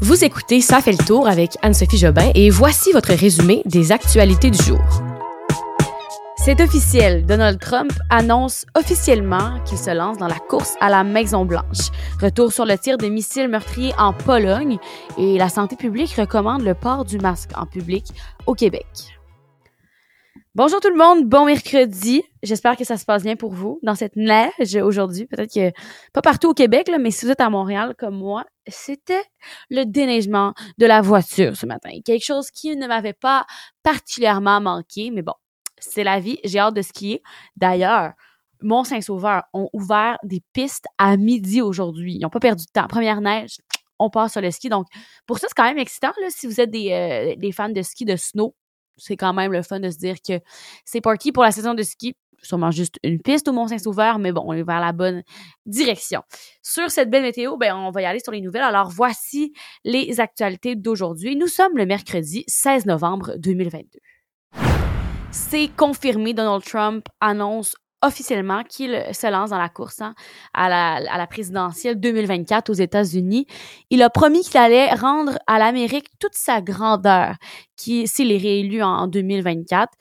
Vous écoutez Ça fait le tour avec Anne-Sophie Jobin et voici votre résumé des actualités du jour. C'est officiel, Donald Trump annonce officiellement qu'il se lance dans la course à la Maison-Blanche. Retour sur le tir de missiles meurtriers en Pologne et la santé publique recommande le port du masque en public au Québec. Bonjour tout le monde, bon mercredi. J'espère que ça se passe bien pour vous dans cette neige aujourd'hui. Peut-être que pas partout au Québec, mais si vous êtes à Montréal comme moi, c'était le déneigement de la voiture ce matin. Quelque chose qui ne m'avait pas particulièrement manqué, mais bon, c'est la vie. J'ai hâte de skier. D'ailleurs, Mont-Saint-Sauveur ont ouvert des pistes à midi aujourd'hui. Ils n'ont pas perdu de temps. Première neige, on part sur le ski. Donc, pour ça, c'est quand même excitant. Si vous êtes des, euh, des fans de ski de snow, c'est quand même le fun de se dire que c'est parti pour la saison de ski. Sûrement juste une piste au Mont-Saint-Sauveur, mais bon, on est vers la bonne direction. Sur cette belle météo, ben, on va y aller sur les nouvelles. Alors, voici les actualités d'aujourd'hui. Nous sommes le mercredi 16 novembre 2022. C'est confirmé, Donald Trump annonce officiellement qu'il se lance dans la course hein, à, la, présidentielle 2024 aux États-Unis. Il a promis qu'il allait rendre à l'Amérique toute sa grandeur qui s'il est réélu en, 2024.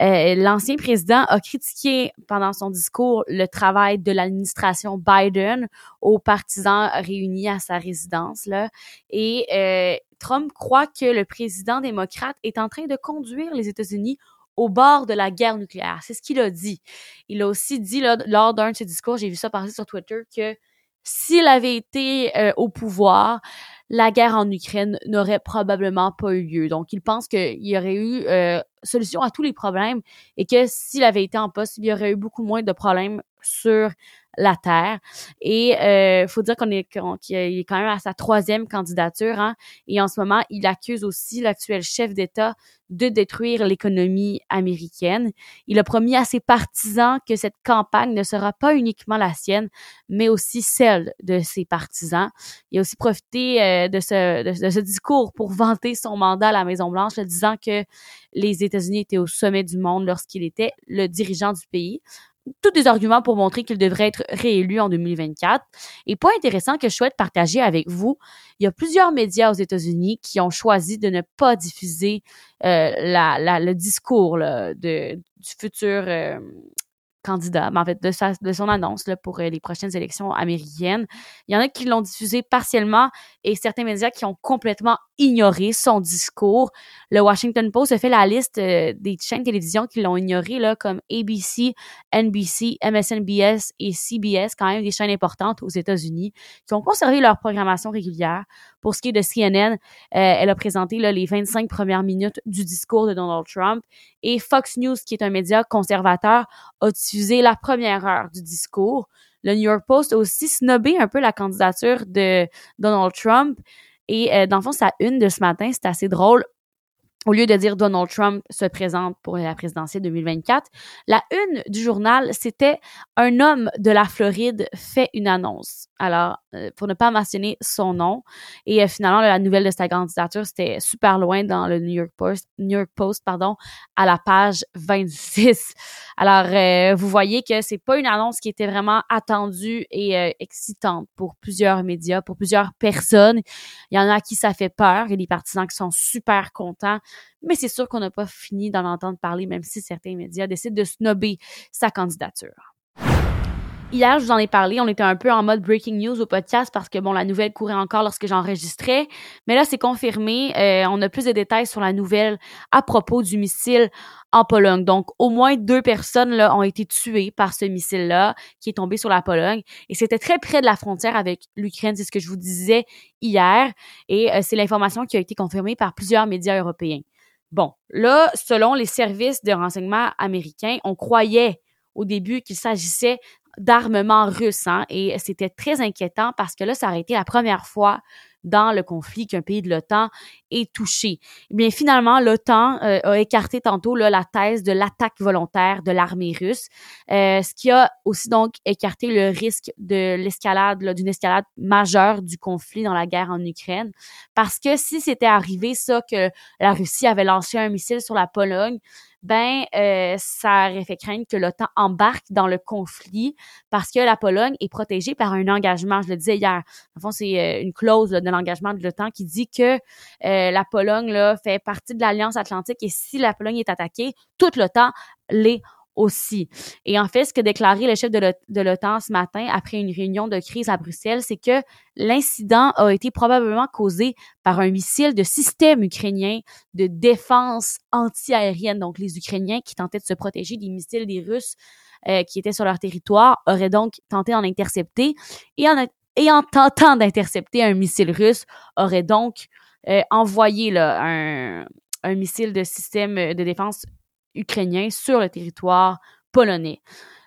Euh, L'ancien président a critiqué pendant son discours le travail de l'administration Biden aux partisans réunis à sa résidence là et euh, Trump croit que le président démocrate est en train de conduire les États-Unis au bord de la guerre nucléaire. C'est ce qu'il a dit. Il a aussi dit là, lors d'un de ses discours, j'ai vu ça passer sur Twitter, que s'il avait été euh, au pouvoir, la guerre en Ukraine n'aurait probablement pas eu lieu. Donc, il pense qu'il y aurait eu euh, solution à tous les problèmes et que s'il avait été en poste, il y aurait eu beaucoup moins de problèmes sur la Terre. Et euh, faut dire qu'on est qu'il est quand même à sa troisième candidature. Hein, et en ce moment, il accuse aussi l'actuel chef d'État de détruire l'économie américaine. Il a promis à ses partisans que cette campagne ne sera pas uniquement la sienne, mais aussi celle de ses partisans. Il a aussi profité euh, de, ce, de, ce discours pour vanter son mandat à la Maison-Blanche, disant que les États-Unis étaient au sommet du monde lorsqu'il était le dirigeant du pays tous des arguments pour montrer qu'il devrait être réélu en 2024. Et point intéressant que je souhaite partager avec vous, il y a plusieurs médias aux États-Unis qui ont choisi de ne pas diffuser euh, la, le discours de, du futur euh, candidat, mais en fait, de, sa, de son annonce là, pour euh, les prochaines élections américaines. Il y en a qui l'ont diffusé partiellement et certains médias qui ont complètement ignoré son discours. Le Washington Post a fait la liste euh, des chaînes de télévision qui l'ont ignoré, là, comme ABC, NBC, MSNBS et CBS, quand même des chaînes importantes aux États-Unis, qui ont conservé leur programmation régulière. Pour ce qui est de CNN, euh, elle a présenté là, les 25 premières minutes du discours de Donald Trump. Et Fox News, qui est un média conservateur, a diffusé la première heure du discours. Le New York Post a aussi snobé un peu la candidature de Donald Trump. Et euh, dans le fond, sa une de ce matin, c'est assez drôle au lieu de dire Donald Trump se présente pour la présidentielle 2024, la une du journal, c'était un homme de la Floride fait une annonce. Alors, euh, pour ne pas mentionner son nom, et euh, finalement, la nouvelle de sa candidature, c'était super loin dans le New York Post, New York Post, pardon, à la page 26. Alors, euh, vous voyez que c'est pas une annonce qui était vraiment attendue et excitante pour plusieurs médias, pour plusieurs personnes. Il y en a qui ça fait peur, il y a des partisans qui sont super contents mais c'est sûr qu'on n'a pas fini d'en entendre parler, même si certains médias décident de snobber sa candidature. Hier, je vous en ai parlé, on était un peu en mode breaking news au podcast parce que bon, la nouvelle courait encore lorsque j'enregistrais, mais là c'est confirmé, euh, on a plus de détails sur la nouvelle à propos du missile en Pologne. Donc au moins deux personnes là ont été tuées par ce missile là qui est tombé sur la Pologne et c'était très près de la frontière avec l'Ukraine, c'est ce que je vous disais hier et euh, c'est l'information qui a été confirmée par plusieurs médias européens. Bon, là, selon les services de renseignement américains, on croyait au début qu'il s'agissait d'armement russe. Hein, et c'était très inquiétant parce que là, ça aurait été la première fois dans le conflit qu'un pays de l'OTAN est touché. Eh bien, finalement, l'OTAN euh, a écarté tantôt là, la thèse de l'attaque volontaire de l'armée russe, euh, ce qui a aussi donc écarté le risque de l'escalade, d'une escalade majeure du conflit dans la guerre en Ukraine. Parce que si c'était arrivé ça, que la Russie avait lancé un missile sur la Pologne, ben euh, ça aurait fait craindre que l'OTAN embarque dans le conflit parce que la Pologne est protégée par un engagement, je le disais hier. En fond, c'est euh, une clause de un engagement de l'OTAN qui dit que la Pologne là, fait partie de l'Alliance Atlantique et si la Pologne est attaquée, toute l'OTAN l'est aussi. Et en fait, ce que déclaré le chef de l'OTAN ce matin après une réunion de crise à Bruxelles, c'est que l'incident a été probablement causé par un missile de système ukrainien de défense antiaérienne. Donc, les Ukrainiens qui tentaient de se protéger des missiles des Russes euh, qui étaient sur leur territoire auraient donc tenté d'en intercepter et et en tentant d'intercepter un missile russe, auraient donc euh, envoyé là, un, un missile de système de défense ukrainien sur le territoire polonais.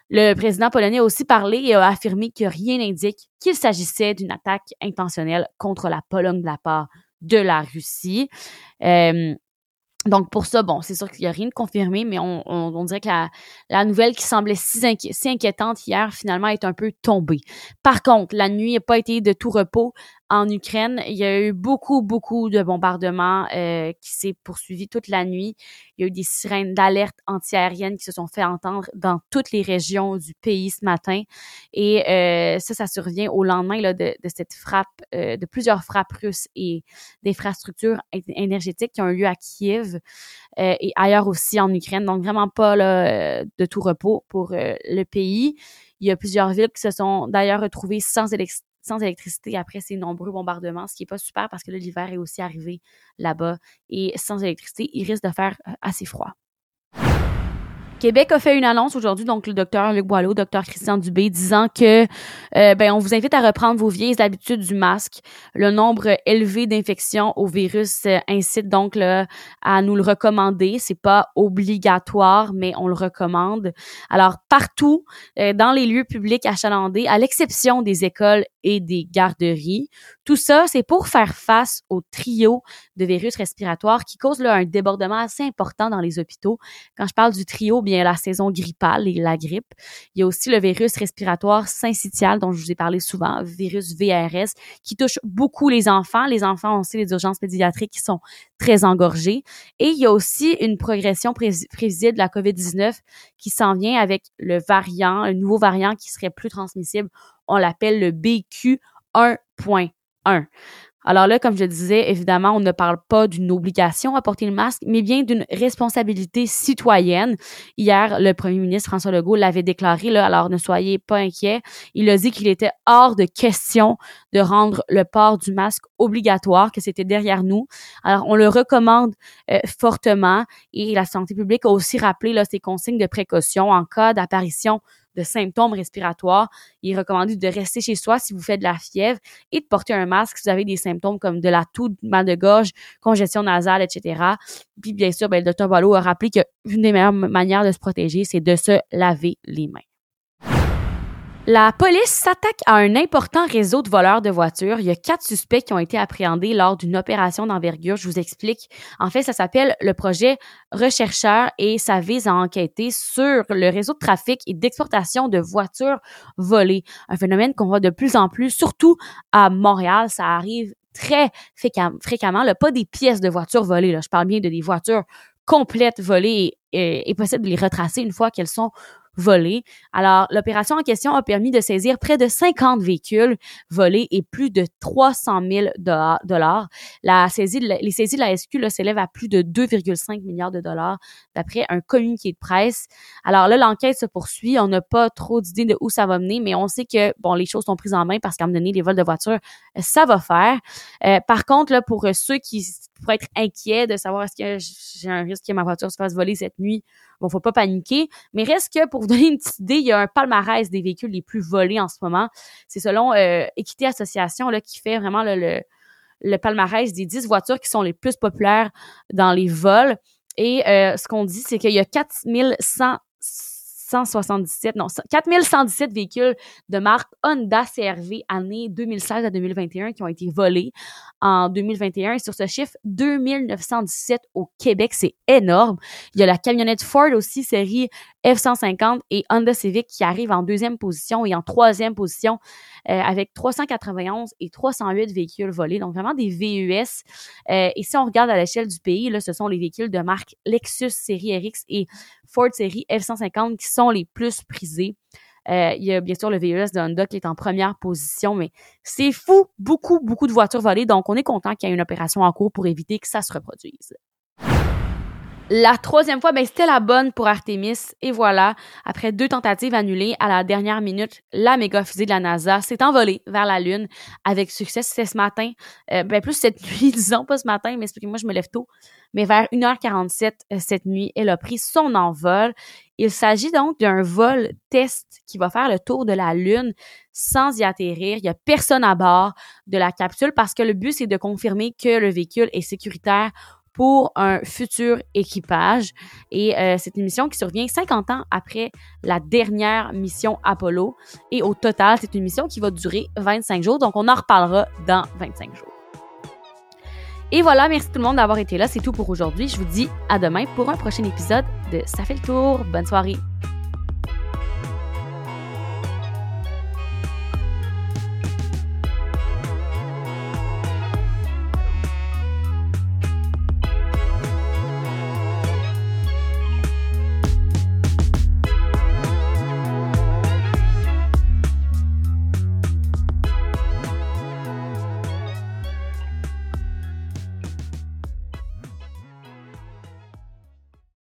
Le président polonais a aussi parlé et a affirmé que rien n'indique qu'il s'agissait d'une attaque intentionnelle contre la Pologne de la part de la Russie. Euh, donc pour ça, bon, c'est sûr qu'il n'y a rien de confirmé, mais on, on, dirait que la, la, nouvelle qui semblait si, si, inquiétante hier, finalement, est un peu tombée. Par contre, la nuit n'a pas été de tout repos en Ukraine. Il y a eu beaucoup, beaucoup de bombardements euh, qui s'est poursuivi toute la nuit. Il y a eu des sirènes d'alerte antiaérienne qui se sont fait entendre dans toutes les régions du pays ce matin. Et euh, ça, ça survient au lendemain là, de, de cette frappe, euh, de plusieurs frappes russes et d'infrastructures énergétiques qui ont eu lieu à Kiev euh, et ailleurs aussi en Ukraine. Donc vraiment pas là, de tout repos pour le pays. Il y a plusieurs villes qui se sont d'ailleurs retrouvées sans électricité sans électricité après ces nombreux bombardements, ce qui est pas super parce que l'hiver est aussi arrivé là-bas. Et sans électricité, il risque de faire euh, assez froid. Québec a fait une annonce aujourd'hui, donc le docteur Luc Boileau, docteur Christian Dubé, disant que euh, ben, on vous invite à reprendre vos vieilles habitudes du masque. Le nombre élevé d'infections au virus euh, incite donc à nous le recommander. C'est pas obligatoire, mais on le recommande. Alors partout dans les lieux publics achalandés, à l'exception des écoles et des garderies, tout ça c'est pour faire face au trio de virus respiratoires qui cause là, un débordement assez important dans les hôpitaux. Quand je parle du trio bien la saison grippale et la grippe. Il y a aussi le virus respiratoire syncytial dont je vous ai parlé souvent, virus VRS, qui touche beaucoup les enfants. Les enfants ont aussi les urgences pédiatriques qui sont très engorgées. Et il y a aussi une progression prévisible de la COVID-19 qui s'en vient avec le variant, un nouveau variant qui serait plus transmissible. On l'appelle le BQ 1.1. Alors là, comme je disais, évidemment, on ne parle pas d'une obligation à porter le masque, mais bien d'une responsabilité citoyenne. Hier, le premier ministre François Legault l'avait déclaré, alors ne soyez pas inquiets. Il a dit qu'il était hors de question de rendre le port du masque obligatoire, que c'était derrière nous. Alors, on le recommande euh, fortement et la santé publique a aussi rappelé là, ses consignes de précaution en cas d'apparition de symptômes respiratoires, il est recommandé de rester chez soi si vous faites de la fièvre et de porter un masque si vous avez des symptômes comme de la toux, mal de gorge, congestion nasale, etc. Puis bien sûr, ben, le docteur Boileau a rappelé qu'une des meilleures manières de se protéger, c'est de se laver les mains. La police s'attaque à un important réseau de voleurs de voitures. Il y a quatre suspects qui ont été appréhendés lors d'une opération d'envergure. Je vous explique. En fait, ça s'appelle le projet Rechercheur et ça vise à enquêter sur le réseau de trafic et d'exportation de voitures volées. Un phénomène qu'on voit de plus en plus, surtout à Montréal. Ça arrive très fréquemment. Là, pas des pièces de voitures volées. Là. Je parle bien de des voitures complètes volées et, et possible de les retracer une fois qu'elles sont volés. Alors, l'opération en question a permis de saisir près de 50 véhicules volés et plus de 300 000 dollars. La saisie les saisies de la SQ s'élèvent à plus de 2,5 milliards de dollars d'après un communiqué de presse. Alors là, l'enquête se poursuit. On n'a pas trop d'idées de où ça va mener, mais on sait que, bon, les choses sont prises en main parce qu'à un moment donné, les vols de voitures, ça va faire. Euh, par contre, là, pour ceux qui pourraient être inquiets de savoir est-ce que j'ai un risque que ma voiture se fasse voler cette nuit, Bon, faut pas paniquer, mais reste que pour vous donner une petite idée, il y a un palmarès des véhicules les plus volés en ce moment. C'est selon euh, Équité Association là, qui fait vraiment le, le, palmarès des 10 voitures qui sont les plus populaires dans les vols. Et euh, ce qu'on dit, c'est qu'il y a 4100 177, non, 4117 véhicules de marque Honda CRV année 2016 à 2021 qui ont été volés en 2021. Et sur ce chiffre, 2917 au Québec, c'est énorme. Il y a la camionnette Ford aussi, série F-150 et Honda Civic qui arrivent en deuxième position et en troisième position euh, avec 391 et 308 véhicules volés. Donc vraiment des VUS. Euh, et si on regarde à l'échelle du pays, là, ce sont les véhicules de marque Lexus série RX et Ford série F-150 qui sont les plus prisés. Euh, il y a bien sûr le VUS de Honda qui est en première position, mais c'est fou, beaucoup, beaucoup de voitures volées. Donc, on est content qu'il y ait une opération en cours pour éviter que ça se reproduise. La troisième fois, ben, c'était la bonne pour Artemis. Et voilà, après deux tentatives annulées, à la dernière minute, la méga fusée de la NASA s'est envolée vers la Lune avec succès. C'était ce matin, euh, ben, plus cette nuit, disons pas ce matin, mais moi je me lève tôt. Mais vers 1h47 euh, cette nuit, elle a pris son envol. Il s'agit donc d'un vol test qui va faire le tour de la Lune sans y atterrir. Il y a personne à bord de la capsule parce que le but, c'est de confirmer que le véhicule est sécuritaire pour un futur équipage. Et euh, c'est une mission qui survient 50 ans après la dernière mission Apollo. Et au total, c'est une mission qui va durer 25 jours. Donc, on en reparlera dans 25 jours. Et voilà, merci tout le monde d'avoir été là. C'est tout pour aujourd'hui. Je vous dis à demain pour un prochain épisode de Ça fait le tour. Bonne soirée.